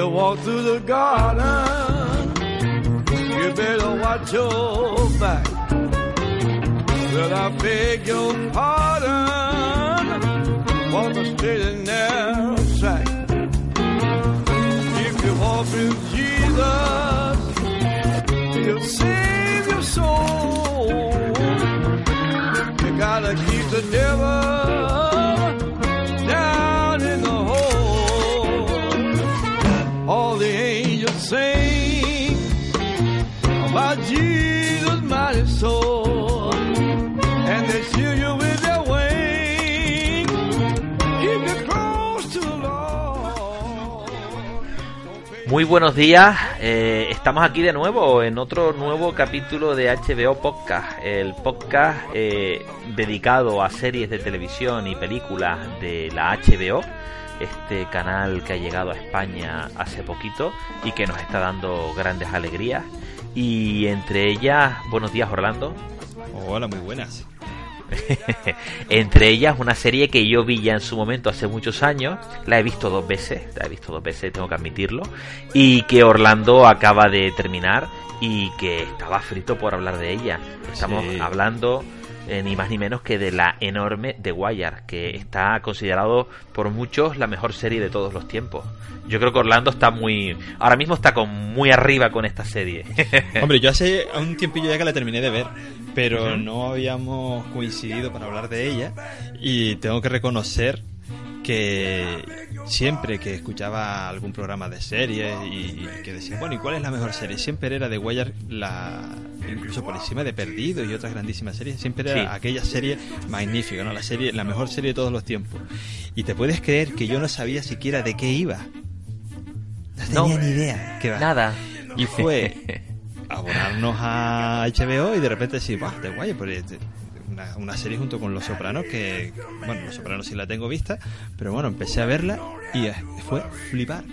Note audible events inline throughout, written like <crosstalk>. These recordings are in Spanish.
You walk through the garden, you better watch your back. Well, I beg your pardon for the straight and narrow track. If you walk with Jesus, he'll save your soul. You gotta keep the devil Muy buenos días, eh, estamos aquí de nuevo en otro nuevo capítulo de HBO Podcast, el podcast eh, dedicado a series de televisión y películas de la HBO, este canal que ha llegado a España hace poquito y que nos está dando grandes alegrías. Y entre ellas, buenos días Orlando, Hola, muy buenas. <laughs> entre ellas una serie que yo vi ya en su momento hace muchos años, la he visto dos veces, la he visto dos veces, tengo que admitirlo, y que Orlando acaba de terminar y que estaba frito por hablar de ella. Estamos Sí. hablando eh, ni más ni menos que de la enorme The Wire, que está considerado por muchos la mejor serie de todos los tiempos. Yo creo que Orlando está muy, ahora mismo está con muy arriba con esta serie. <laughs> Hombre, yo hace un tiempillo ya que la terminé de ver, pero no habíamos coincidido para hablar de ella y tengo que reconocer que siempre que escuchaba algún programa de series y que decía, bueno, ¿y cuál es la mejor serie? Siempre era The Wire, la, incluso por encima de Perdido y otras grandísimas series, siempre era Sí. aquella serie magnífica, ¿no? La serie, la mejor serie de todos los tiempos. Y te puedes creer que yo no sabía siquiera de qué iba. No No. tenía ni idea. ¿Qué va? Nada. Y fue <laughs> abonarnos a HBO y de repente decir, ¡buah, de guay! Pues, este, una, una serie junto con Los Sopranos que, bueno, Los Sopranos sí la tengo vista, pero bueno, empecé a verla y fue flipar,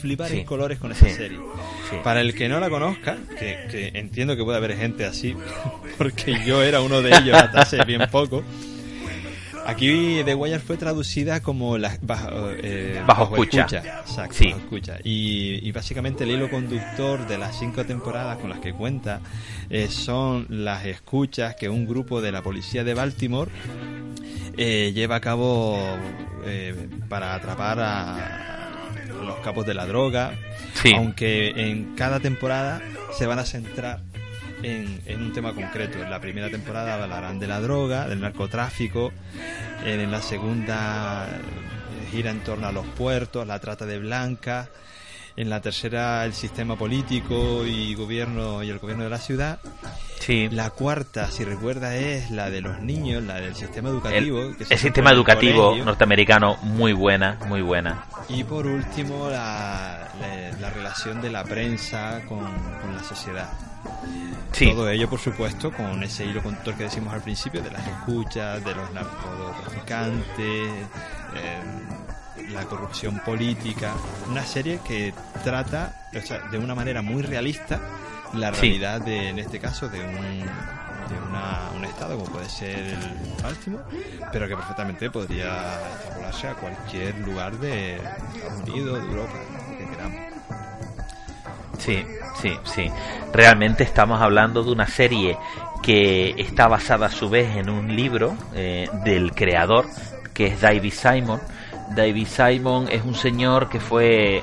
flipar Sí. en colores con esa Sí. serie. Sí. Para el que no la conozca, que, que entiendo que puede haber gente así, <laughs> porque yo era uno de ellos hasta hace bien poco. Aquí The Wire fue traducida como la, bajo, eh, Bajo escucha. Exacto, Sí. bajo escucha. Y, y básicamente el hilo conductor de las cinco temporadas con las que cuenta eh, son las escuchas que un grupo de la policía de Baltimore eh, lleva a cabo eh, para atrapar a los capos de la droga, Sí. aunque en cada temporada se van a centrar en, en un tema concreto. En la primera temporada hablarán de la droga, del narcotráfico, en la segunda eh, gira en torno a los puertos, la trata de blancas, en la tercera el sistema político y gobierno y el gobierno de la ciudad. Sí. La cuarta, si recuerda, es la de los niños, la del sistema El, educativo. que se el sistema el educativo colegio. norteamericano muy buena, muy buena. Y por último, la, la- la relación de la prensa con, con la sociedad. Sí. Todo ello, por supuesto, con ese hilo conductor que decimos al principio, de las escuchas, de los narcotraficantes, eh, la corrupción política. Una serie que trata, o sea, de una manera muy realista, la Sí. realidad de, en este caso, de un, de una- un estado como puede ser el Baltimore, pero que perfectamente podría extrapolarse a cualquier lugar de Estados Unidos, de Europa. Sí, sí, sí. Realmente estamos hablando de una serie que está basada a su vez en un libro eh, del creador, que es David Simon. David Simon es un señor que fue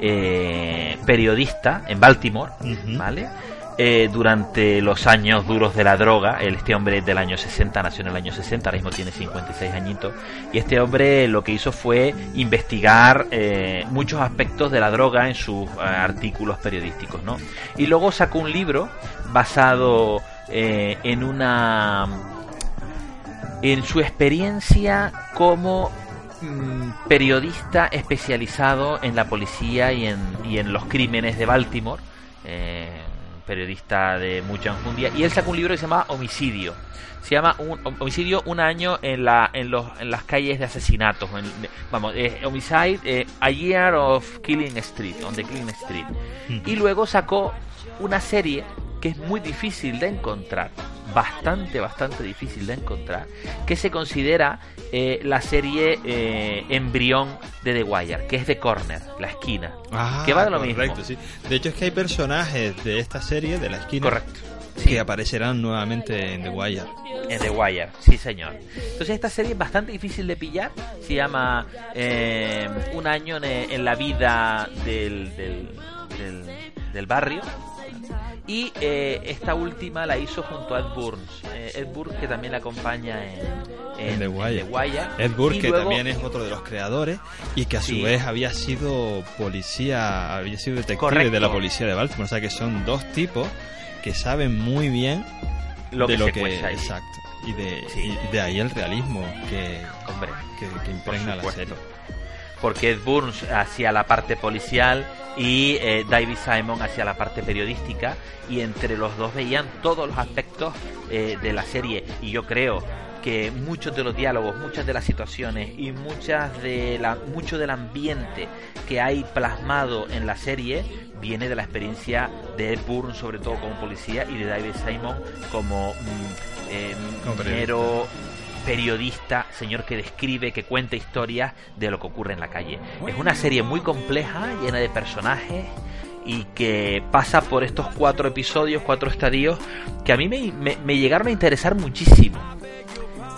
eh, periodista en Baltimore. ¿vale? Eh, durante los años duros de la droga. Este hombre es del año 60, nació en el año 60, ahora mismo tiene 56 añitos. Y este hombre lo que hizo fue investigar eh, muchos aspectos de la droga en sus eh, artículos periodísticos. ¿no? Y luego sacó un libro basado en una en su experiencia como mm, periodista especializado en la policía y en, y en los crímenes de Baltimore, eh, periodista de mucha enjundia, y él sacó un libro que se llama Homicidio. Se llama un, Homicidio un año en, la, en, los, en las calles de asesinatos. vamos, eh, Homicide, eh, A Year of Killing Street, on the Killing Street. Y luego sacó una serie que es muy difícil de encontrar, bastante, bastante difícil de encontrar, que se considera eh, la serie eh, embrión de The Wire, que es The Corner, la esquina, ah, que va de lo correcto, mismo. Sí. De hecho es que hay personajes de esta serie, de la esquina, correcto. Que aparecerán nuevamente en The Wire. En The Wire, sí señor. Entonces esta serie es bastante difícil de pillar, se llama eh, Un año en, la vida del, del, del barrio, y eh, esta última la hizo junto a Ed Burns. Eh, Ed Burns que también la acompaña en, The Wire. Wire. Ed Burns que también es otro de los creadores y que a su vez había sido policía, había sido detective de la policía de Baltimore. O sea que son dos tipos que saben muy bien lo de que lo se que ahí. exacto y de, y de ahí el realismo que, Hombre, que, que impregna la serie. porque Ed Burns hacía la parte policial y eh, David Simon hacía la parte periodística y entre los dos veían todos los aspectos eh, de la serie y yo creo que muchos de los diálogos, muchas de las situaciones y muchas de la, mucho del ambiente que hay plasmado en la serie viene de la experiencia de Ed Burns sobre todo como policía y de David Simon como mm, eh, periodista, señor que describe, que cuenta historias de lo que ocurre en la calle. Es una serie muy compleja, llena de personajes y que pasa por estos cuatro episodios, cuatro estadios, que a mí me, me- me llegaron a interesar muchísimo.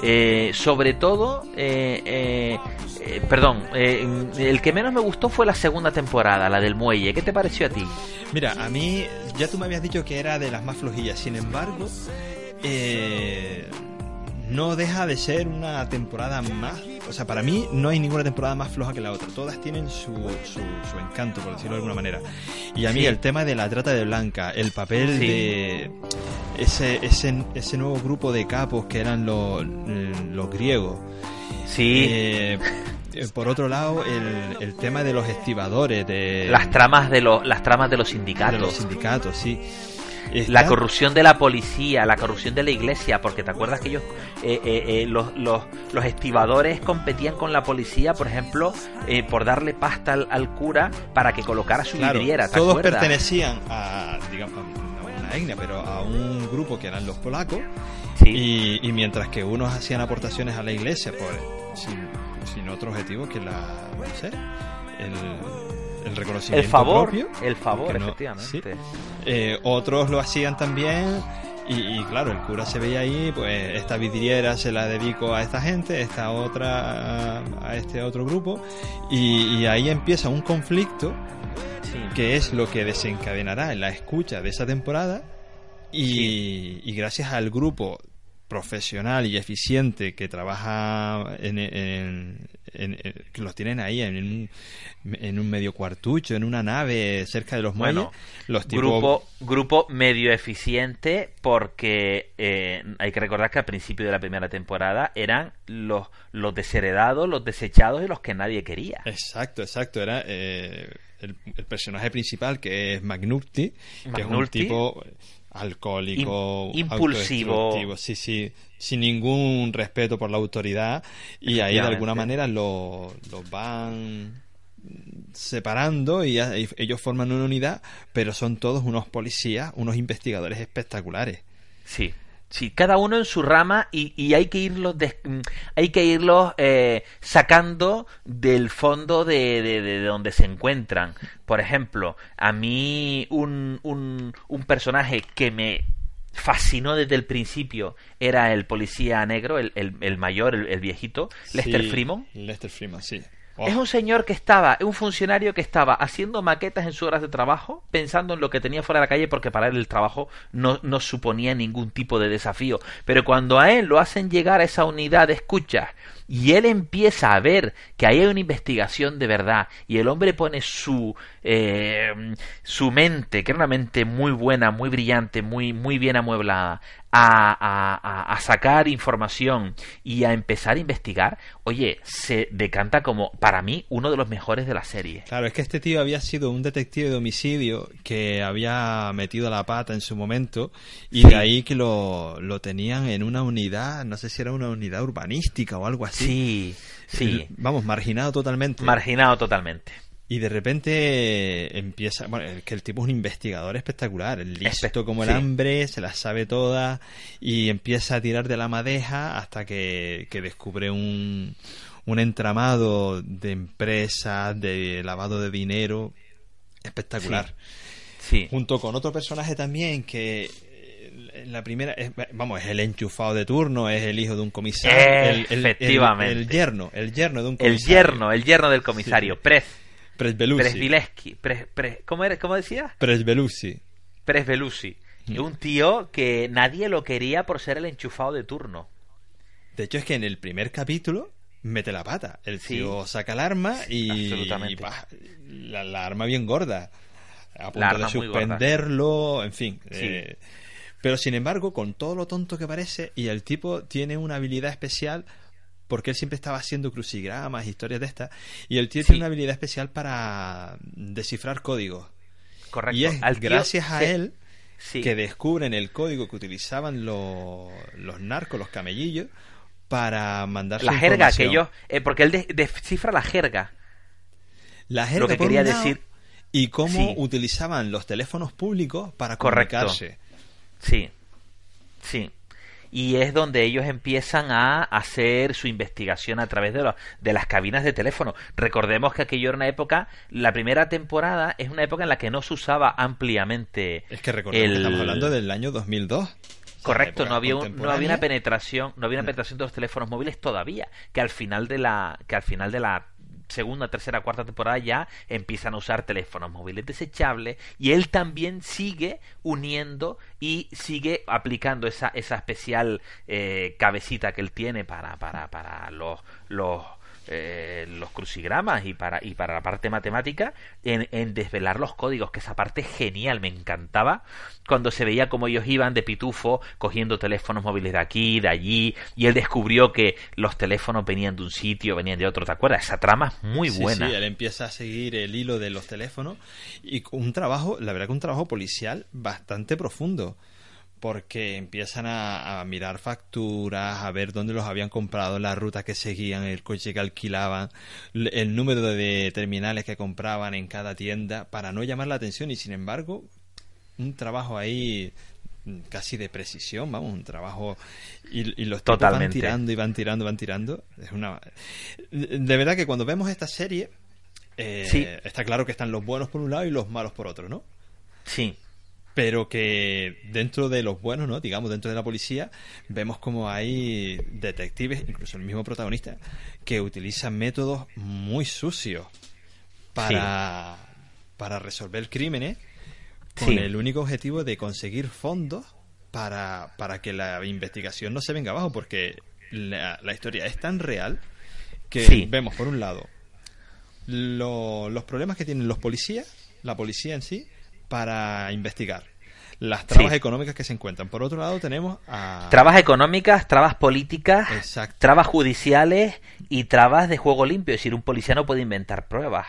Eh, sobre todo, eh, eh, eh, perdón, eh, el que menos me gustó fue la segunda temporada, la del muelle. ¿Qué te pareció a ti? Mira, a mí ya tú me habías dicho que era de las más flojillas, sin embargo, eh, no deja de ser una temporada más. O sea, para mí no hay ninguna temporada más floja que la otra. Todas tienen su, su, su encanto, por decirlo de alguna manera. Y a mí Sí. el tema de la trata de blanca, el papel Sí. de ese, ese, ese nuevo grupo de capos que eran los, los griegos. Sí, Eh, eh, por otro lado, el, el tema de los estibadores, de, las tramas de los, las tramas de los de sindicatos. los sindicatos, sí. La corrupción de la policía, la corrupción de la iglesia, porque te acuerdas que ellos, eh, eh, eh, los, los, los estibadores competían con la policía, por ejemplo, eh, por darle pasta al, al cura para que colocara su Claro, vidriera, ¿te todos acuerdas? pertenecían a, digamos, a una etnia, pero a un grupo que eran los polacos. Sí, Y, y mientras que unos hacían aportaciones a la iglesia por, sin, sin otro objetivo que la, no sé, el, el reconocimiento el favor, propio, el favor, no- efectivamente. Eh, otros lo hacían también y, y claro, el cura se veía ahí, pues esta vidriera se la dedico a esta gente, esta otra a, este otro grupo y, y ahí empieza un conflicto Sí. que es lo que desencadenará en la escucha de esa temporada y, y gracias al grupo profesional y eficiente que trabaja en, en- en- en- que los tienen ahí en un, en un medio cuartucho, en una nave cerca de los muelles, Bueno, los tipos Grupo, grupo medio eficiente porque eh, hay que recordar que al principio de la primera temporada eran los, los desheredados, los desechados y los que nadie quería. Exacto, exacto. Era eh, el, el personaje principal que es McNulty, que es un tipo alcohólico, Im- impulsivo. sí, sí, sin ningún respeto por la autoridad. Y ahí de alguna manera los los van separando y, y ellos forman una unidad, pero son todos unos policías, unos investigadores espectaculares. Sí, sí, cada uno en su rama y, y hay que irlos, des- mm, hay que irlos eh, sacando del fondo de, de- de donde se encuentran. Por ejemplo, a mí un, un, un personaje que me fascinó desde el principio era el policía negro, el, el, el mayor, el, el viejito, Lester Sí, Freeman. Lester Freeman, sí. Oh. Es un señor que estaba, un funcionario que estaba haciendo maquetas en sus horas de trabajo, pensando en lo que tenía fuera de la calle, porque para él el trabajo no, no suponía ningún tipo de desafío. Pero cuando a él lo hacen llegar a esa unidad de escuchas y él empieza a ver que ahí hay una investigación de verdad y el hombre pone su eh, su mente que era una mente muy buena muy brillante muy muy bien amueblada a, a, a, sacar información y a empezar a investigar oye se decanta como para mí uno de los mejores de la serie claro es que este tío había sido un detective de homicidio que había metido la pata en su momento y Sí. de ahí que lo, lo tenían en una unidad no sé si era una unidad urbanística o algo así sí sí Vamos, marginado totalmente. marginado totalmente y de repente empieza. Bueno, es que el tipo es un investigador espectacular. Listo Espe- como el sí. hambre, se las sabe todas. Y empieza a tirar de la madeja hasta que, que descubre un, un entramado de empresas, de lavado de dinero. Espectacular. sí Junto con otro personaje también que. En La primera, es, vamos, es el enchufado de turno, es el hijo de un comisario, el, el- el- Efectivamente. el yerno, el yerno de un el comisario. yerno el yerno del comisario Sí. Prez Presbelusi. Pre- Pre- ¿cómo, era, ¿cómo decía? Presbelusi. Presvelusi. Mm. Un tío que nadie lo quería por ser el enchufado de turno. De hecho, es que en el primer capítulo mete la pata. El Sí. tío saca el arma y, Absolutamente. y pa, la, la arma bien gorda. A punto de suspenderlo, en fin. Sí. eh, pero sin embargo, con todo lo tonto que parece, y el tipo tiene una habilidad especial porque él siempre estaba haciendo crucigramas, historias de estas, y el tío Sí. tiene una habilidad especial para descifrar códigos. Correcto. Y es Al tío gracias a él sí, que descubren el código que utilizaban los, los narcos, los camellillos, para mandar la jerga que ellos. eh, porque él de- descifra la jerga. La jerga lo que por quería un lado, decir- y cómo utilizaban los teléfonos públicos para Correcto. Sí. Sí. Y es donde ellos empiezan a hacer su investigación a través de, los, de las cabinas de teléfono. Recordemos que aquello era una época, la primera temporada es una época en la que no se usaba ampliamente. Es que recordemos el- que estamos hablando del año 2002. O sea, Correcto, no había, un- no había una penetración, no había una penetración de los teléfonos móviles todavía, que al final de la, que al final de la segunda, tercera, cuarta temporada ya empiezan a usar teléfonos móviles desechables y él también sigue uniendo y sigue aplicando esa, esa especial eh, cabecita que él tiene para, para, para los, los eh, los crucigramas y para y para la parte matemática en, en desvelar los códigos que esa parte genial me encantaba. Cuando se veía como ellos iban de pitufo cogiendo teléfonos móviles de aquí de allí y él descubrió que los teléfonos venían de un sitio venían de otro te acuerdas esa trama es muy Sí, buena. Sí, él empieza a seguir el hilo de los teléfonos y un trabajo, la verdad que un trabajo policial bastante profundo. Porque empiezan a, a mirar facturas, a ver dónde los habían comprado, la ruta que seguían, el coche que alquilaban, el número de terminales que compraban en cada tienda, para no llamar la atención. Y sin embargo, un trabajo ahí mm, casi de precisión, vamos, un trabajo y, y los tipos van Totalmente. tirando y van tirando, van tirando. Es una de verdad que cuando vemos esta serie eh, Sí. está claro que están los buenos por un lado y los malos por otro, ¿no? sí Pero que dentro de los buenos, ¿no? Digamos, dentro de la policía, vemos como hay detectives, incluso el mismo protagonista, que utilizan métodos muy sucios para, para resolver crímenes con Sí. el único objetivo de conseguir fondos para, para que la investigación no se venga abajo, porque la, la historia es tan real que Sí. vemos, por un lado, lo- los problemas que tienen los policías, la policía en sí, para investigar. Las trabas Sí. económicas que se encuentran. Por otro lado, tenemos a. trabas económicas trabas políticas Exacto. trabas judiciales y trabas de juego limpio es decir un policía no puede inventar pruebas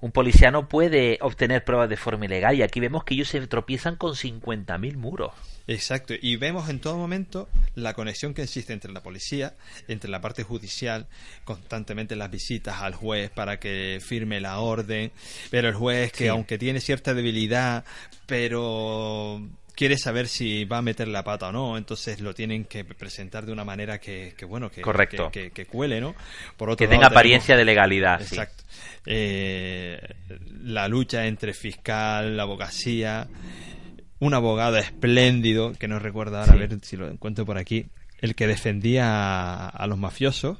un policía no puede obtener pruebas de forma ilegal y aquí vemos que ellos se tropiezan con 50.000 muros Exacto, y vemos en todo momento la conexión que existe entre la policía, entre la parte judicial, constantemente las visitas al juez para que firme la orden, pero el juez que Sí. aunque tiene cierta debilidad, pero quiere saber si va a meter la pata o no, entonces lo tienen que presentar de una manera que, que bueno, que, Correcto. que, cuele, ¿no? Por otro que lado, tenga tenemos- apariencia de legalidad sí. Exacto. Eh, la lucha entre fiscal, la abogacía, un abogado espléndido, que no recuerdo ahora, Sí. a ver si lo encuentro por aquí, el que defendía a, a los mafiosos,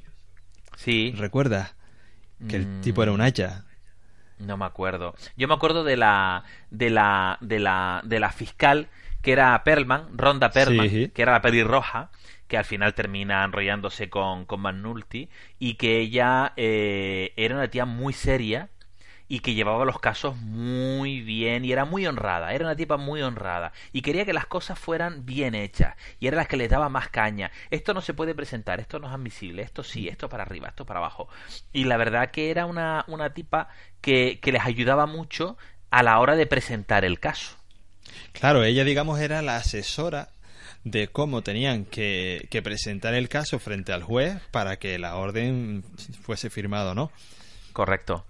sí ¿recuerdas? Que el tipo era un haya. No me acuerdo. Yo me acuerdo de la de la de la de la fiscal que era Perlman, Ronda Perlman, Sí. que era la pelirroja, que al final termina enrollándose con con McNulty y que ella eh, era una tía muy seria y que llevaba los casos muy bien y era muy honrada, era una tipa muy honrada y quería que las cosas fueran bien hechas y era la que les daba más caña. Esto no se puede presentar, esto no es admisible, esto sí, esto para arriba, esto para abajo. Y la verdad que era una, una tipa que, que les ayudaba mucho a la hora de presentar el caso. Claro, ella, digamos, era la asesora de cómo tenían que, que presentar el caso frente al juez para que la orden fuese firmada o no. Correcto.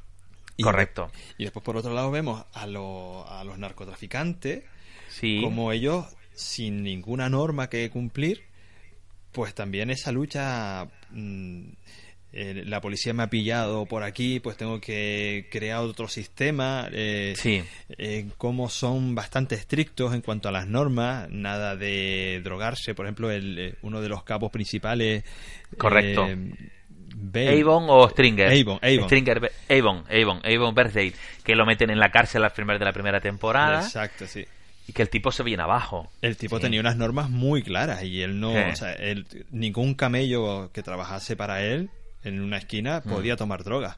Y Correcto. Y después, por otro lado, vemos a, lo- a los narcotraficantes Sí. como ellos, sin ninguna norma que cumplir, pues también esa lucha, mm, eh, la policía me ha pillado por aquí, pues tengo que crear otro sistema, eh, Sí. eh, cómo son bastante estrictos en cuanto a las normas, nada de drogarse, por ejemplo, el, eh, uno de los capos principales. Correcto. eh, Bale. Avon o Stringer. Avon, Avon. Stringer, Avon, Avon, Avon Birthday, que lo meten en la cárcel al final de la primera temporada Exacto, sí. y que el tipo se viene abajo. El tipo Sí. tenía unas normas muy claras y él no, Sí. o sea, él, ningún camello que trabajase para él en una esquina Mm. podía tomar droga.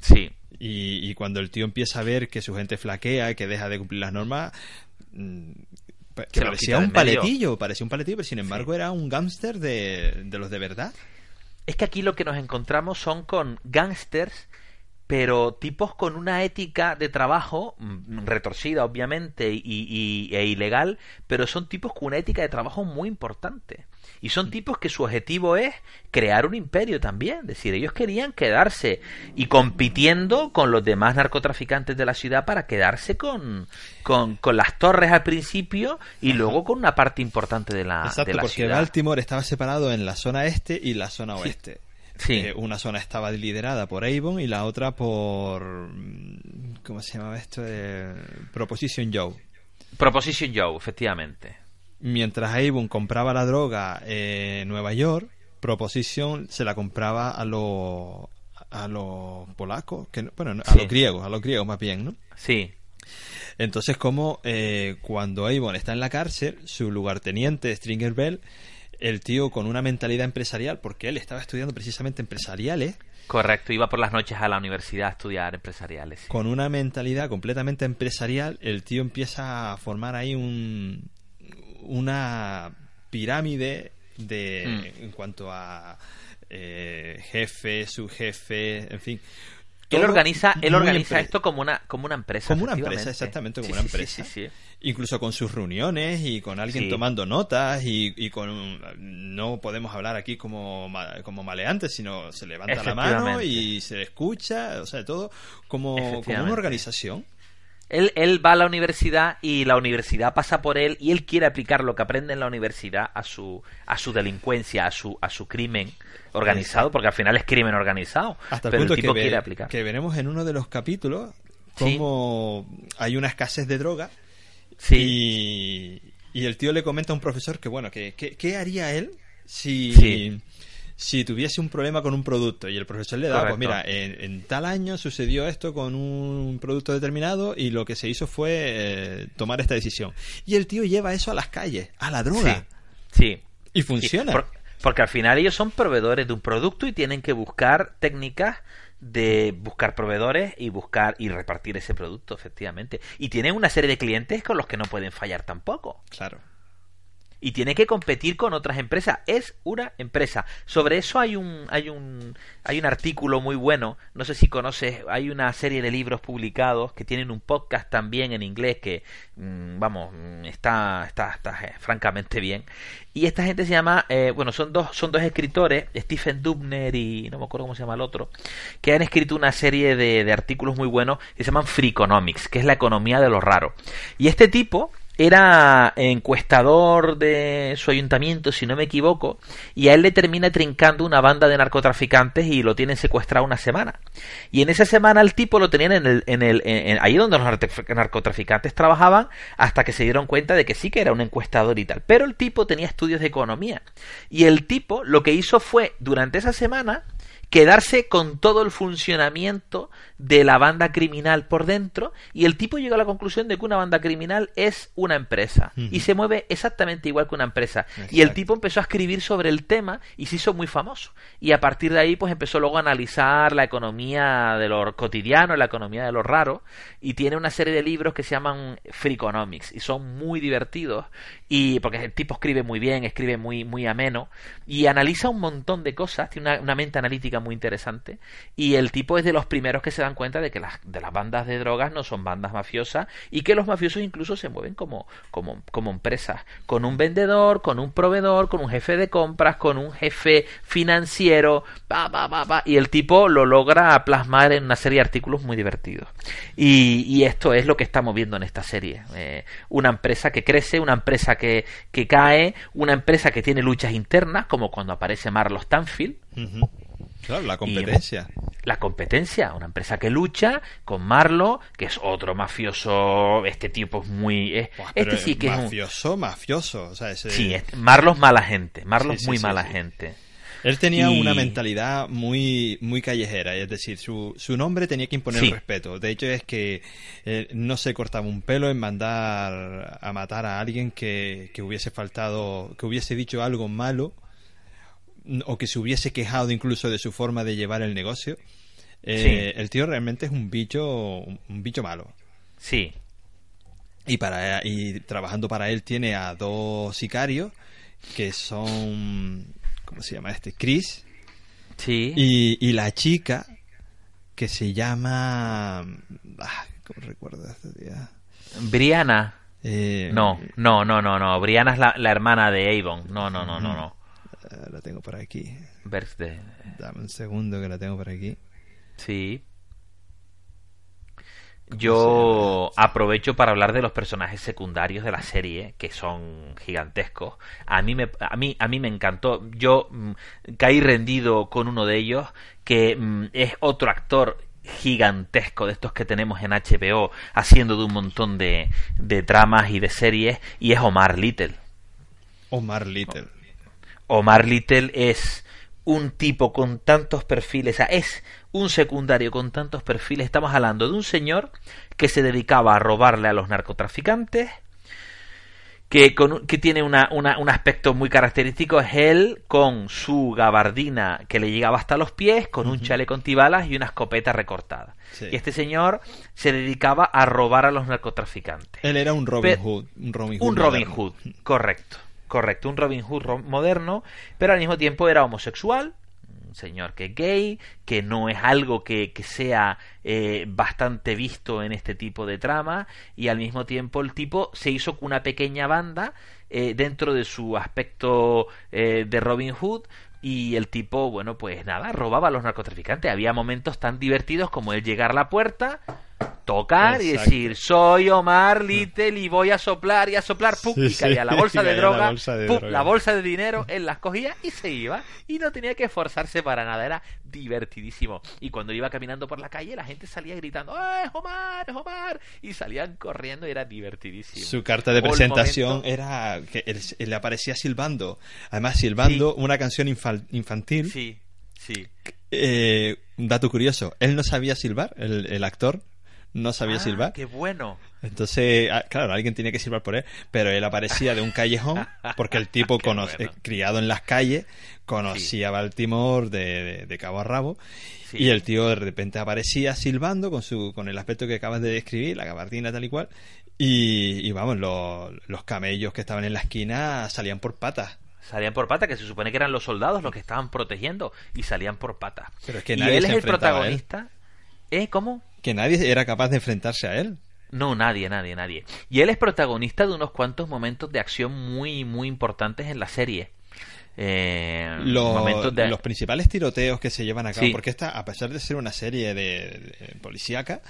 Sí. Y, y cuando el tío empieza a ver que su gente flaquea y que deja de cumplir las normas, mm, que lo parecía un paletillo, parecía un paletillo, pero sin embargo era un gángster de, de los de verdad. Es que aquí lo que nos encontramos son con gángsters, pero tipos con una ética de trabajo mm, retorcida, obviamente, y, y- e ilegal, pero son tipos con una ética de trabajo muy importante. Y son tipos que su objetivo es crear un imperio también. Es decir, ellos querían quedarse y compitiendo con los demás narcotraficantes de la ciudad para quedarse con, con, con las torres al principio y luego con una parte importante de la, Exacto, de la porque ciudad. Baltimore estaba separado en la zona este y la zona oeste. Sí. Eh, una zona estaba liderada por Avon y la otra por... mm, ¿Cómo se llamaba esto? Eh, Proposition Joe. Proposition Joe, efectivamente. Mientras Avon compraba la droga en Nueva York, Proposition se la compraba a los a los polacos, que no- bueno, a Sí. los griegos, a los griegos más bien, ¿no? Sí, Entonces, como eh, cuando Avon está en la cárcel, su lugarteniente Stringer Bell, el tío con una mentalidad empresarial, porque él estaba estudiando precisamente empresariales, correcto. Iba por las noches a la universidad a estudiar empresariales. con una mentalidad completamente empresarial, el tío empieza a formar ahí un, una pirámide de Mm. en cuanto a eh, jefe, subjefe, en fin. Él organiza, él organiza esto como una, como una empresa. como una empresa, exactamente como Sí, una empresa. sí, sí. Incluso con sus reuniones y con alguien tomando notas y, y con... No podemos hablar aquí como, como maleantes, sino se levanta la mano y se escucha, o sea, todo como, como una organización. Él, él va a la universidad y la universidad pasa por él y él quiere aplicar lo que aprende en la universidad a su, a su delincuencia, a su, a su crimen organizado, porque al final es crimen organizado. Hasta el pero punto el tipo que, ve- quiere aplicar. que veremos en uno de los capítulos Sí. cómo hay una escasez de droga Sí, y, y el tío le comenta a un profesor que, bueno, que, que- ¿qué haría él si, Sí. Si tuviese un problema con un producto? Y el profesor le da, pues Correcto. mira, en, en tal año sucedió esto con un producto determinado y lo que se hizo fue eh, tomar esta decisión. Y el tío lleva eso a las calles, a la droga. sí. Y Sí, funciona. por- porque al final ellos son proveedores de un producto y tienen que buscar técnicas de buscar proveedores y buscar y repartir ese producto, efectivamente. Y tienen una serie de clientes con los que no pueden fallar tampoco. Claro. Y tiene que competir con otras empresas. Es una empresa. Sobre eso hay un hay un hay un artículo muy bueno. No sé si conoces. Hay una serie de libros publicados que tienen un podcast también en inglés que mm, vamos mm, está está está eh, francamente bien. Y esta gente se llama eh, bueno son dos son dos escritores Stephen Dubner y no me acuerdo cómo se llama el otro que han escrito una serie de, de artículos muy buenos que se llaman Free Economics que es la economía de lo raro. Y este tipo era encuestador de su ayuntamiento, si no me equivoco, y a él le termina trincando una banda de narcotraficantes y lo tienen secuestrado una semana. Y en esa semana el tipo lo tenían en el, en el, en- ahí donde los narcotraf- narcotraficantes trabajaban, hasta que se dieron cuenta de que sí que era un encuestador y tal. Pero el tipo tenía estudios de economía. Y el tipo lo que hizo fue, durante esa semana, quedarse con todo el funcionamiento de la banda criminal por dentro y el tipo llegó a la conclusión de que una banda criminal es una empresa y se mueve exactamente igual que una empresa. Y el tipo empezó a escribir sobre el tema y se hizo muy famoso. Y a partir de ahí pues empezó luego a analizar la economía de lo cotidiano la economía de lo raro y tiene una serie de libros que se llaman Freakonomics y son muy divertidos y porque el tipo escribe muy bien escribe muy muy ameno y analiza un montón de cosas tiene una, una mente analítica muy interesante y el tipo es de los primeros que se dan cuenta de que las, de las bandas de drogas no son bandas mafiosas y que los mafiosos incluso se mueven como, como, como empresas, con un vendedor, con un proveedor, con un jefe de compras, con un jefe financiero, pa, pa, pa, pa, y el tipo lo logra plasmar en una serie de artículos muy divertidos. Y, y esto es lo que estamos viendo en esta serie. Eh, una empresa que crece, una empresa que, que cae, una empresa que tiene luchas internas, como cuando aparece Marlo Stanfield. Claro, la competencia. Y, la competencia, una empresa que lucha con Marlo, que es otro mafioso. Este tipo es muy. es- Buah, este sí que es un. mafioso, mafioso. O sea, ese- Sí, este- Marlo es mala gente. Marlo Sí, es muy sí, mala sí. gente. Él tenía Y- una mentalidad muy, muy callejera, es decir, su, su nombre tenía que imponer Sí. respeto. De hecho, es que eh, no se cortaba un pelo en mandar a matar a alguien que, que hubiese faltado, que hubiese dicho algo malo o que se hubiese quejado incluso de su forma de llevar el negocio. Eh, El tío realmente es un bicho, un bicho malo. Sí, Y para y trabajando para él tiene a dos sicarios que son ¿cómo se llama este? Chris sí. y, y la chica que se llama ah, ¿cómo recuerdo este día? Brianna. Eh, No, no, no, no, no. Brianna es la, la hermana de Avon. No, no, no, no, no. Eh, la tengo por aquí. Birthday. Dame un segundo que la tengo por aquí. Sí. ¿Cómo Yo aprovecho para hablar de los personajes secundarios de la serie, que son gigantescos. A mí me, a mí, a mí me encantó. Yo mm, caí rendido con uno de ellos, que mm, es otro actor gigantesco de estos que tenemos en HBO, haciendo de un montón de, de tramas y de series, y es Omar Little. Omar Little. Omar Little es un tipo con tantos perfiles, o sea, es un secundario con tantos perfiles. Estamos hablando de un señor que se dedicaba a robarle a los narcotraficantes, que, con, que tiene una, una- un aspecto muy característico, es él con su gabardina que le llegaba hasta los pies, con un chaleco antibalas y una escopeta recortada. Sí. Y este señor se dedicaba a robar a los narcotraficantes. Él era un Robin Pe- Hood, un Robin Hood. Un Robin. Hood, correcto, correcto, un Robin Hood moderno, pero al mismo tiempo era homosexual, un señor que es gay, que no es algo que, que sea eh, bastante visto en este tipo de trama, y al mismo tiempo el tipo se hizo con una pequeña banda eh, dentro de su aspecto eh, de Robin Hood, y el tipo, bueno, pues nada, robaba a los narcotraficantes. Había momentos tan divertidos como el llegar a la puerta, tocar y decir, soy Omar Little y voy a soplar y a soplar, ¡pum! Sí, y caía sí, <laughs> la bolsa de caía la droga, bolsa de ¡pum! droga. la bolsa de dinero, él las cogía y se iba. Y no tenía que esforzarse para nada, era divertidísimo. Y cuando iba caminando por la calle, la gente salía gritando, ¡Ah, es Omar, es Omar! Y salían corriendo y era divertidísimo. Su carta de presentación momento- era que él, él aparecía silbando. Además, silbando una canción infantil. Sí, sí. Eh, un dato curioso, él no sabía silbar, el, el actor no sabía Ah, silbar. ¡Qué bueno! Entonces, ah, claro, alguien tenía que silbar por él, pero él aparecía de un callejón porque el tipo, <laughs> cono- bueno. eh, criado en las calles, conocía Baltimore de, de- de cabo a rabo. Sí. Y el tío de repente aparecía silbando con su con el aspecto que acabas de describir, la gabardina tal y cual. Y, y vamos, los, los camellos que estaban en la esquina salían por patas. Salían por pata, que se supone que eran los soldados los que estaban protegiendo, y salían por pata. Pero es que y nadie él se es el él. protagonista. ¿Eh? ¿Cómo? Que nadie era capaz de enfrentarse a él. No, nadie, nadie, nadie. Y él es protagonista de unos cuantos momentos de acción muy, muy importantes en la serie. Eh, Los, de... los principales tiroteos que se llevan a cabo, Sí. porque esta, a pesar de ser una serie de, de policíaca,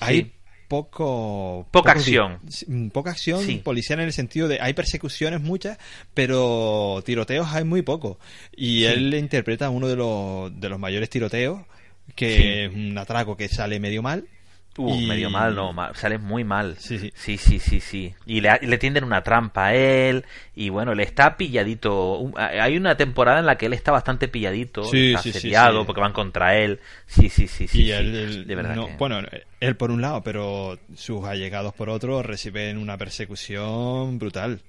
hay Sí. poco Poca poco acción. mm, poca acción Sí. policial en el sentido de hay persecuciones muchas pero tiroteos hay muy poco y él interpreta uno de los de los mayores tiroteos que Sí. es un atraco que sale medio mal Uh, Y- medio mal, no, mal, sale muy mal. Sí, sí. Sí, sí, sí, sí. Y le, le tienden una trampa a él. Y bueno, le está pilladito. Hay una temporada en la que él está bastante pilladito. Sí, está sí, asediado porque van contra él. Sí, sí, sí, sí. y sí. él, él de verdad no- que- bueno, él por un lado, pero sus allegados por otro reciben una persecución brutal.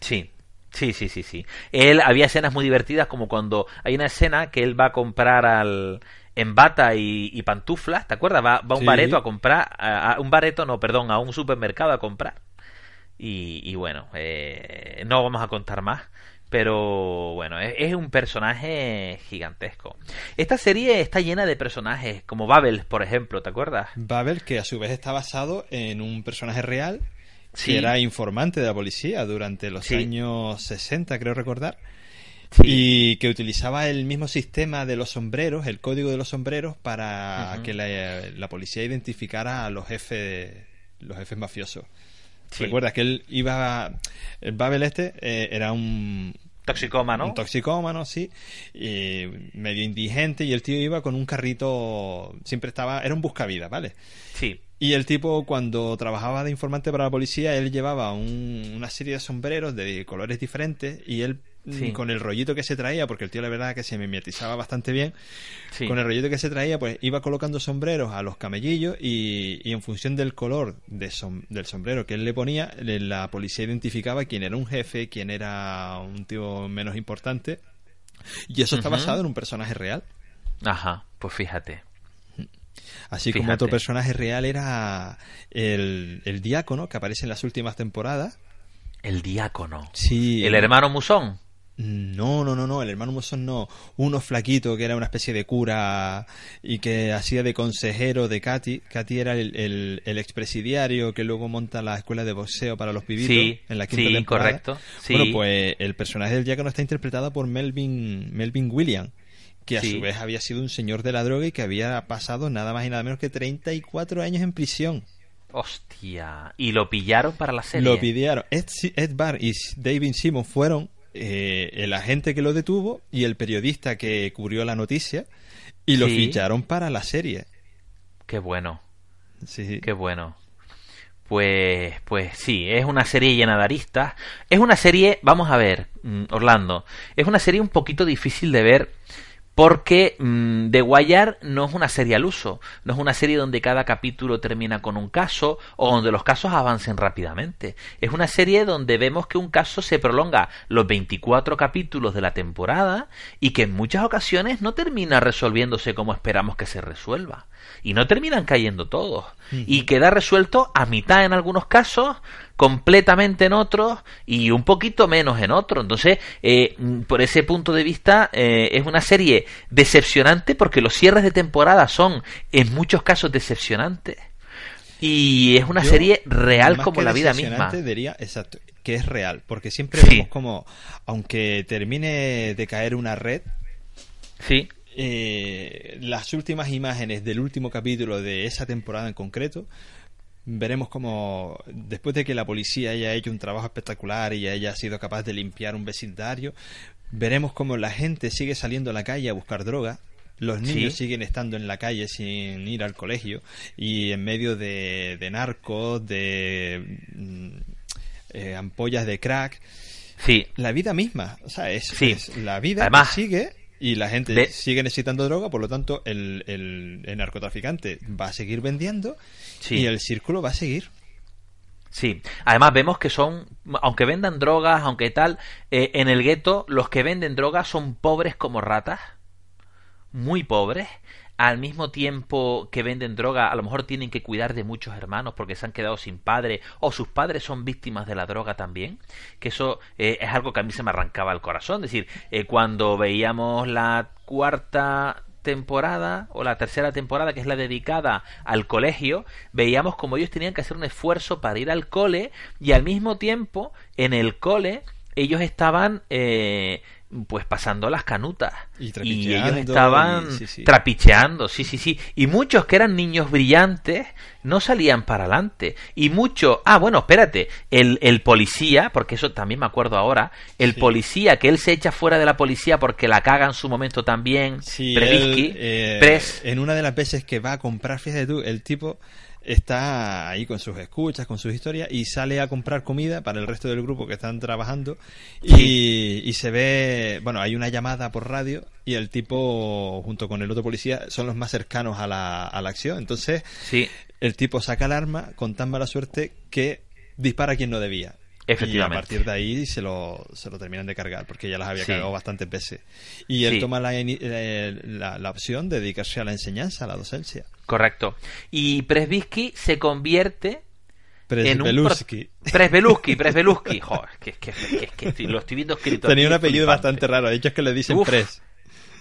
Sí, sí, sí, sí, sí. Él había escenas muy divertidas como cuando hay una escena que él va a comprar al en bata y, y pantuflas, ¿te acuerdas? Va, un Sí. bareto a comprar, a, a un bareto, no, perdón, a un supermercado a comprar. Y, y bueno, eh, no vamos a contar más. Pero bueno, es, es un personaje gigantesco. Esta serie está llena de personajes, como Babel, por ejemplo, ¿te acuerdas? Babel, que a su vez está basado en un personaje real Sí. que era informante de la policía durante los Sí. años 60, creo recordar, Sí. y que utilizaba el mismo sistema de los sombreros, el código de los sombreros, para que la, la policía identificara a los jefes, los jefes mafiosos. Sí. Recuerdas que él iba, el Babel este eh, era un, Toxicómano. un toxicómano, sí, y medio indigente, y el tío iba con un carrito, siempre estaba, era un buscavidas, ¿vale? Sí. Y el tipo, cuando trabajaba de informante para la policía, él llevaba un- una serie de sombreros de colores diferentes y él, Sí. con el rollito que se traía, porque el tío la verdad que se mimetizaba bastante bien, Sí. con el rollito que se traía, pues iba colocando sombreros a los camellillos y, y en función del color de som- del sombrero que él le ponía, la policía identificaba quién era un jefe, quién era un tío menos importante. Y eso está basado en un personaje real. Ajá, pues fíjate. Así como otro personaje real era el, el diácono que aparece en las últimas temporadas. El diácono. Sí. El hermano Musón. No, no, no, no, el hermano Musón no. Uno flaquito que era una especie de cura y que hacía de consejero de Katy. Katy era el, el, el expresidiario que luego monta la escuela de boxeo para los pibitos Sí, en la quinta sí, temporada. correcto. Sí. Bueno, pues el personaje del diácono está interpretado por Melvin, Melvin Williams, que a Sí. su vez había sido un señor de la droga y que había pasado nada más y nada menos que 34 años en prisión. Hostia. Y lo pillaron para la serie. Lo pidieron. Ed, Ed Barr y David Simon fueron eh, el agente que lo detuvo y el periodista que cubrió la noticia y lo Sí. ficharon para la serie. Qué bueno, Sí, sí. qué bueno. Pues, pues sí, es una serie llena de aristas. Es una serie, vamos a ver, mm, Orlando, es una serie un poquito difícil de ver porque mm, The Wire no es una serie al uso, no es una serie donde cada capítulo termina con un caso o donde los casos avancen rápidamente. Es una serie donde vemos que un caso se prolonga los 24 capítulos de la temporada y que en muchas ocasiones no termina resolviéndose como esperamos que se resuelva. Y no terminan cayendo todos. Y queda resuelto a mitad en algunos casos, completamente en otros y un poquito menos en otros. Entonces, eh, por ese punto de vista, eh, es una serie decepcionante porque los cierres de temporada son en muchos casos decepcionantes. Y es una Yo, serie real como la vida misma. diría, exacto, que es real, porque siempre Sí. vemos como, aunque termine de caer una red, Sí, eh, las últimas imágenes del último capítulo de esa temporada en concreto, veremos como después de que la policía haya hecho un trabajo espectacular y haya sido capaz de limpiar un vecindario, veremos como la gente sigue saliendo a la calle a buscar droga. Los niños Sí. siguen estando en la calle sin ir al colegio y en medio de, de narcos, de mm, eh, ampollas de crack, sí. la vida misma. O sea, es, Sí. es la vida Además, que sigue y la gente de- sigue necesitando droga, por lo tanto, el, el- el narcotraficante va a seguir vendiendo Sí. y el círculo va a seguir. Sí, además vemos que son, aunque vendan drogas, aunque tal, eh, en el gueto los que venden drogas son pobres como ratas, muy pobres, al mismo tiempo que venden droga, a lo mejor tienen que cuidar de muchos hermanos porque se han quedado sin padre o sus padres son víctimas de la droga también, que eso eh, es algo que a mí se me arrancaba el corazón, es decir, eh, cuando veíamos la cuarta temporada o la tercera temporada que es la dedicada al colegio veíamos como ellos tenían que hacer un esfuerzo para ir al cole y al mismo tiempo en el cole ellos estaban eh, pues pasando las canutas Y ellos trapicheando, estaban y- sí, sí. trapicheando, sí, sí, sí. Y muchos que eran niños brillantes no salían para adelante. Y muchos, ah, bueno, espérate, el, el policía, porque eso también me acuerdo ahora, el Sí. policía que él se echa fuera de la policía porque la caga en su momento también, él, eh, Pres, en una de las veces que va a comprar, fíjate tú, el tipo está ahí con sus escuchas, con sus historias y sale a comprar comida para el resto del grupo que están trabajando y, y se ve, bueno, hay una llamada por radio y el tipo junto con el otro policía son los más cercanos a la, a la acción. Entonces, Sí, el tipo saca el arma con tan mala suerte que dispara a quien no debía. Efectivamente. Y a partir de ahí se lo, se lo terminan de cargar, porque ya las había Sí. cargado bastantes veces. Y él Sí. toma la, eh, la, la opción de dedicarse a la enseñanza, a la docencia. Correcto. Y Presbisky se convierte. Presbelusky. pro- Presbelusky, Presbelusky. <laughs> Joder, que, que, que, que estoy- lo estoy viendo escrito. Tenía un apellido bastante raro, de hecho es que le dicen Uf. Pres.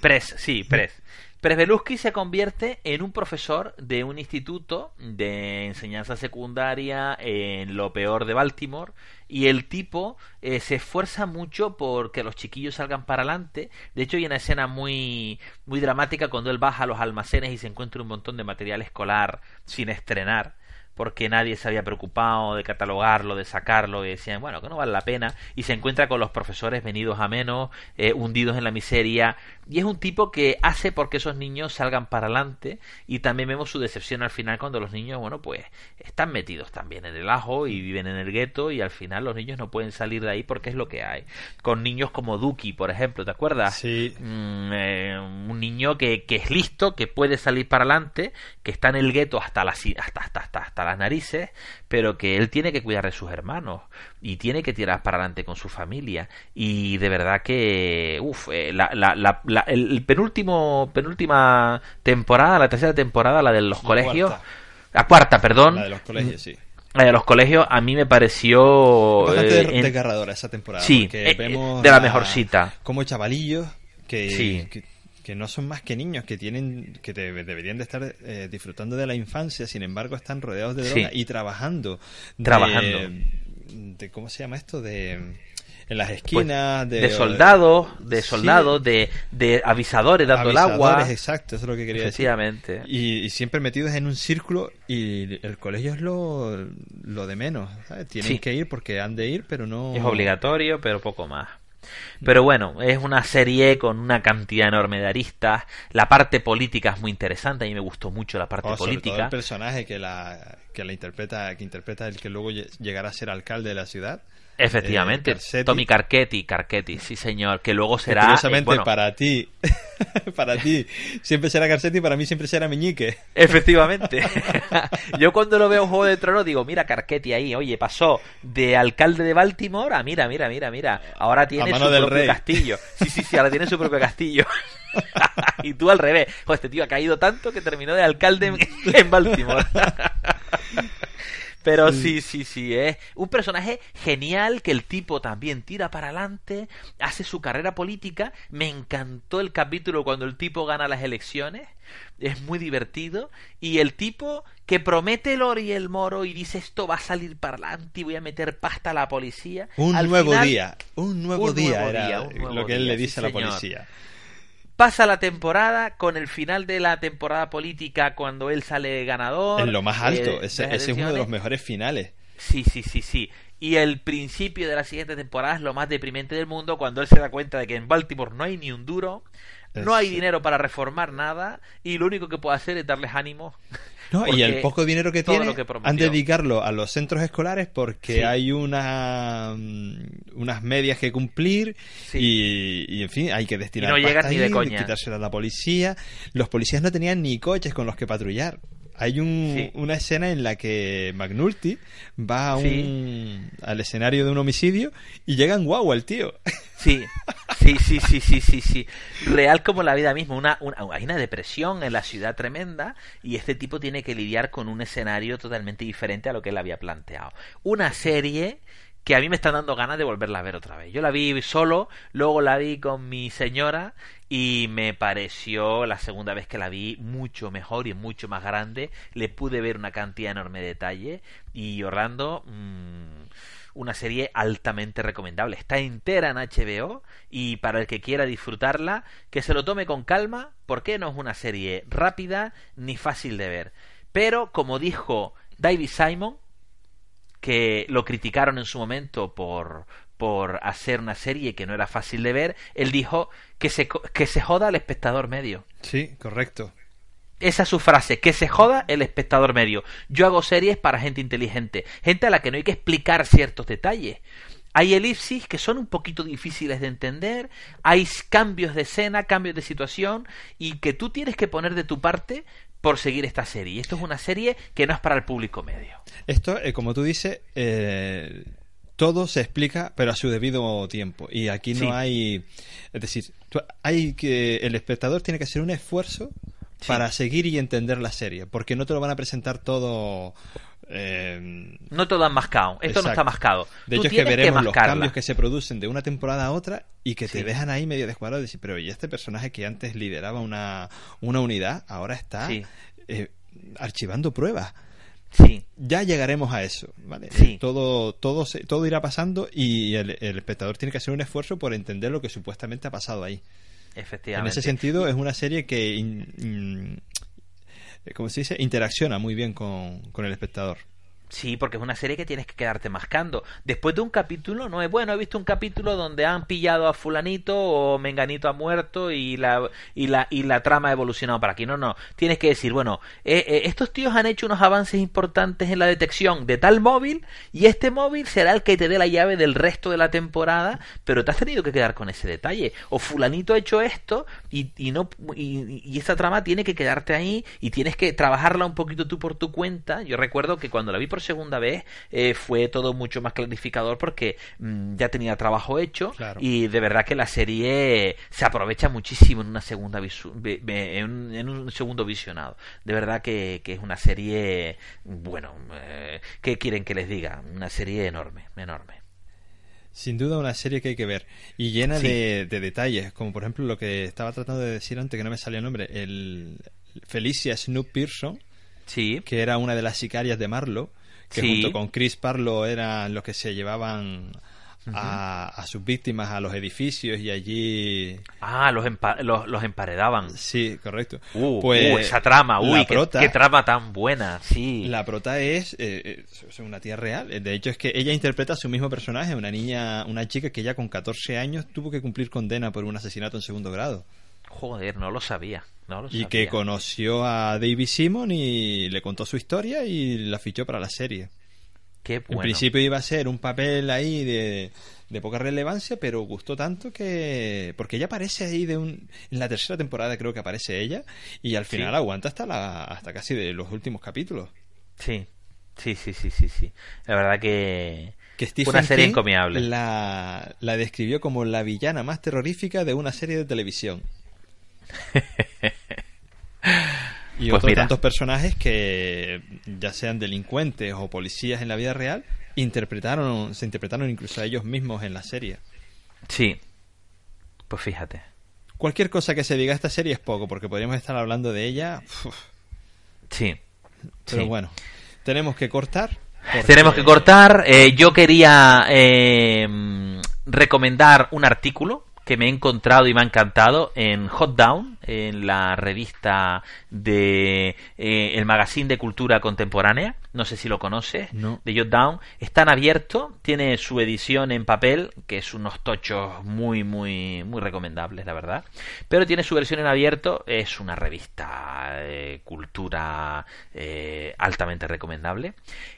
Pres, sí, Pres. Presbelusky se convierte en un profesor de un instituto de enseñanza secundaria en lo peor de Baltimore y el tipo eh, se esfuerza mucho porque los chiquillos salgan para adelante. De hecho hay una escena muy muy dramática cuando él baja a los almacenes y se encuentra un montón de material escolar sin estrenar porque nadie se había preocupado de catalogarlo, de sacarlo, y decían, bueno, que no vale la pena, y se encuentra con los profesores venidos a menos, eh, hundidos en la miseria, y es un tipo que hace porque esos niños salgan para adelante, y también vemos su decepción al final cuando los niños, bueno, pues están metidos también en el ajo y viven en el gueto, y al final los niños no pueden salir de ahí porque es lo que hay. Con niños como Duki, por ejemplo, ¿te acuerdas? Sí. Mm, eh, un niño que, que es listo, que puede salir para adelante, que está en el gueto hasta las, hasta, hasta, hasta, hasta las narices, pero que él tiene que cuidar de sus hermanos y tiene que tirar para adelante con su familia. Y de verdad que, uff, la, la, la, la- el, el penúltimo, penúltima temporada, la tercera temporada, la de los La colegios, cuarta. la cuarta, perdón, La de los colegios, sí. la de los colegios, a mí me pareció... Bastante eh, en- desgarradora esa temporada. Sí, eh, vemos de la a- mejorcita. Como chavalillos que, Sí. que, que no son más que niños, que tienen que debe- deberían de estar eh, disfrutando de la infancia, sin embargo están rodeados de Sí. droga y trabajando. de- Trabajando. De, ¿Cómo se llama esto? De en las esquinas, Pues, de, de soldados, de Sí. soldados, de, de avisadores dando el agua. Avisadores, exacto, eso es lo que quería decir. Y, y siempre metidos en un círculo y el colegio es lo, lo de menos. ¿sabes? Tienen Sí. que ir porque han de ir, pero no... Es obligatorio, pero poco más. Pero bueno, es una serie con una cantidad enorme de aristas. La parte política es muy interesante. A mí me gustó mucho la parte Oh, sobre todo política. el personaje que la, que la interpreta, que interpreta el que luego lle- llegará a ser alcalde de la ciudad. Efectivamente, Eh. Tommy Carchetti, Carchetti, sí señor, que luego será... curiosamente, eh, bueno, para ti, <laughs> para ti, siempre será Garcetti y para mí siempre será Meñique. Efectivamente. <laughs> Yo cuando lo veo en Juego de Tronos digo, mira Carchetti ahí, oye, pasó de alcalde de Baltimore a mira, mira, mira, mira, ahora tiene su propio rey. castillo. Sí, sí, sí, ahora tiene su propio castillo. <laughs> y tú al revés. Joder, este tío ha caído tanto que terminó de alcalde en, en Baltimore. Pero sí, sí, sí, es un personaje genial que el tipo también tira para adelante, hace su carrera política. Me encantó el capítulo cuando el tipo gana las elecciones, es muy divertido. Y el tipo que promete el oro y el moro y dice esto va a salir para adelante y voy a meter pasta a la policía. Un Al nuevo final, día, un nuevo un día nuevo era día, un nuevo lo que él día, le sí, dice a la señor. policía. Pasa la temporada con el final de la temporada política cuando él sale ganador. En lo más alto, eh, ese, ese es uno de los mejores finales. Sí, sí, sí, sí. Y el principio de la siguiente temporada es lo más deprimente del mundo cuando él se da cuenta de que en Baltimore no hay ni un duro, no hay dinero para reformar nada y lo único que puede hacer es darles ánimo. <laughs> No, y el poco dinero que todo tiene lo que prometió. han de dedicarlo a los centros escolares porque Sí. hay una, mm, unas medias que cumplir Sí. y, y, en fin hay que destinar Y no llegan ni de ahí, coña. quitársela a la policía los policías no tenían ni coches con los que patrullar hay un, Sí. una escena en la que McNulty va a Sí. un, al escenario de un homicidio y llega en guagua el tío Sí, sí, sí, <laughs> sí, sí, sí, sí. Real como la vida misma. Una, una- hay una depresión en la ciudad tremenda y este tipo tiene que lidiar con un escenario totalmente diferente a lo que él había planteado. Una serie que a mí me están dando ganas de volverla a ver otra vez. Yo la vi solo, luego la vi con mi señora y me pareció la segunda vez que la vi mucho mejor y mucho más grande. Le pude ver una cantidad enorme de detalle y Orlando... mm, una serie altamente recomendable. Está entera en HBO y para el que quiera disfrutarla, que se lo tome con calma, porque no es una serie rápida ni fácil de ver. Pero, como dijo David Simon, que lo criticaron en su momento por, por hacer una serie que no era fácil de ver, él dijo que se, que se joda al espectador medio. sí correcto Esa es su frase, que se joda el espectador medio. Yo hago series para gente inteligente, gente a la que no hay que explicar ciertos detalles. Hay elipsis que son un poquito difíciles de entender, hay cambios de escena, cambios de situación y que tú tienes que poner de tu parte por seguir esta serie. Y esto es una serie que no es para el público medio. Esto, eh, como tú dices, eh, todo se explica, pero a su debido tiempo. Y aquí no Sí. hay. Es decir, hay que. El espectador tiene que hacer un esfuerzo Sí. para seguir y entender la serie. Porque no te lo van a presentar todo. Eh, No todo han mascado, esto no está mascado. De Tú hecho, es que veremos los mascarla. cambios que se producen de una temporada a otra y que te Sí. dejan ahí medio descuadrado y decir, pero ¿y este personaje que antes lideraba una, una unidad ahora está Sí. eh, archivando pruebas? Sí, Ya llegaremos a eso, ¿vale? Sí. Todo, todo, se- todo irá pasando y el, el espectador tiene que hacer un esfuerzo por entender lo que supuestamente ha pasado ahí. En efectivamente. ese sentido, es una serie que, in- in- eh, ¿cómo se dice? Interacciona muy bien con, con el espectador. Sí, porque es una serie que tienes que quedarte mascando. Después de un capítulo, no es bueno, he visto un capítulo donde han pillado a fulanito o menganito ha muerto y la, y la, y la trama ha evolucionado para aquí. No, no. Tienes que decir, bueno, eh, eh, estos tíos han hecho unos avances importantes en la detección de tal móvil y este móvil será el que te dé la llave del resto de la temporada, pero te has tenido que quedar con ese detalle. O fulanito ha hecho esto y, y no, y, y esa trama tiene que quedarte ahí y tienes que trabajarla un poquito tú por tu cuenta. Yo recuerdo que cuando la vi por segunda vez eh, fue todo mucho más clarificador porque mm, ya tenía trabajo hecho Claro. y de verdad que la serie se aprovecha muchísimo en una segunda visu- en, un, en un segundo visionado. De verdad que, que es una serie, bueno, eh, ¿qué quieren que les diga? Una serie enorme, enorme. Sin duda una serie que hay que ver y llena Sí. de, de detalles, como por ejemplo lo que estaba tratando de decir antes que no me salía el nombre, el Felicia Snoop Pearson, Sí, que era una de las sicarias de Marlowe, que Sí. junto con Chris Parlow eran los que se llevaban a, a sus víctimas a los edificios y allí... ah, los, empa- los, los emparedaban. Sí, correcto. Uh, Pues, uh, esa trama, uy, qué, prota- qué trama tan buena, sí. La prota es, eh, eh, es una tía real. De hecho, es que ella interpreta a su mismo personaje, una niña, una chica que ya con 14 años tuvo que cumplir condena por un asesinato en segundo grado. Joder, no lo sabía. No lo Y sabía. que conoció a David Simon y le contó su historia y la fichó para la serie. Qué En bueno. principio iba a ser un papel ahí de, de poca relevancia, pero gustó tanto que... Porque ella aparece ahí de un... En la tercera temporada creo que aparece ella y al final Sí. aguanta hasta, la, hasta casi de los últimos capítulos. Sí, sí, sí, sí, sí, sí. La verdad que... Que Stephen Una serie King encomiable. La, la describió como la villana más terrorífica de una serie de televisión. <laughs> Y Pues otros mira. tantos personajes que, ya sean delincuentes o policías en la vida real, interpretaron, se interpretaron incluso a ellos mismos en la serie. Sí. Pues fíjate. Cualquier cosa que se diga esta serie es poco, porque podríamos estar hablando de ella. uf, Sí. pero Sí. bueno, tenemos que cortar. porque- Tenemos que cortar. Eh, yo quería eh, recomendar un artículo que me he encontrado y me ha encantado en Hot Down, en la revista de eh, el magazine de cultura contemporánea. No sé si lo conoces. No. De Hot Down. Está en abierto. Tiene su edición en papel, que es unos tochos muy, muy, muy recomendables, la verdad. Pero tiene su versión en abierto. Es una revista de cultura eh, altamente recomendable.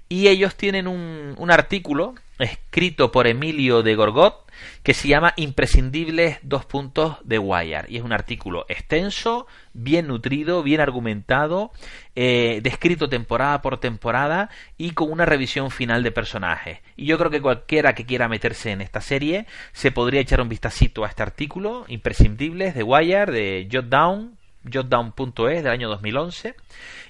Y ellos tienen un, un artículo escrito por Emilio de Gorgot que se llama Imprescindibles dos puntos de Wire. Y es un artículo extenso, bien nutrido, bien argumentado, eh, descrito temporada por temporada y con una revisión final de personajes. Y yo creo que cualquiera que quiera meterse en esta serie se podría echar un vistacito a este artículo, Imprescindibles de Wire, de Jotdown, jotdown.es del año 2011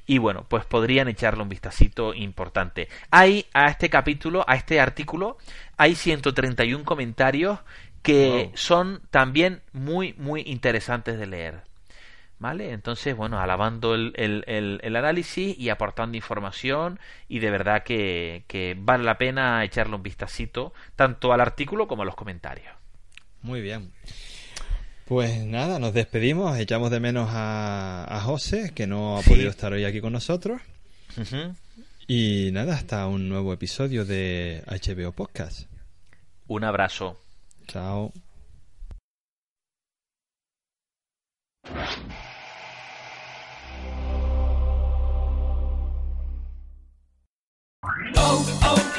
y bueno, pues podrían echarle un vistacito importante. Hay a este capítulo, a este artículo, hay 131 comentarios que Wow. son también muy, muy interesantes de leer. ¿Vale? Entonces, bueno, alabando el, el- el- el análisis y aportando información y de verdad que, que vale la pena echarle un vistacito tanto al artículo como a los comentarios. Muy bien. Pues nada, nos despedimos, echamos de menos a, José, que no ha podido estar hoy aquí con nosotros. Y nada, hasta un nuevo episodio de HBO Podcast. Un abrazo. Chao. Oh, oh.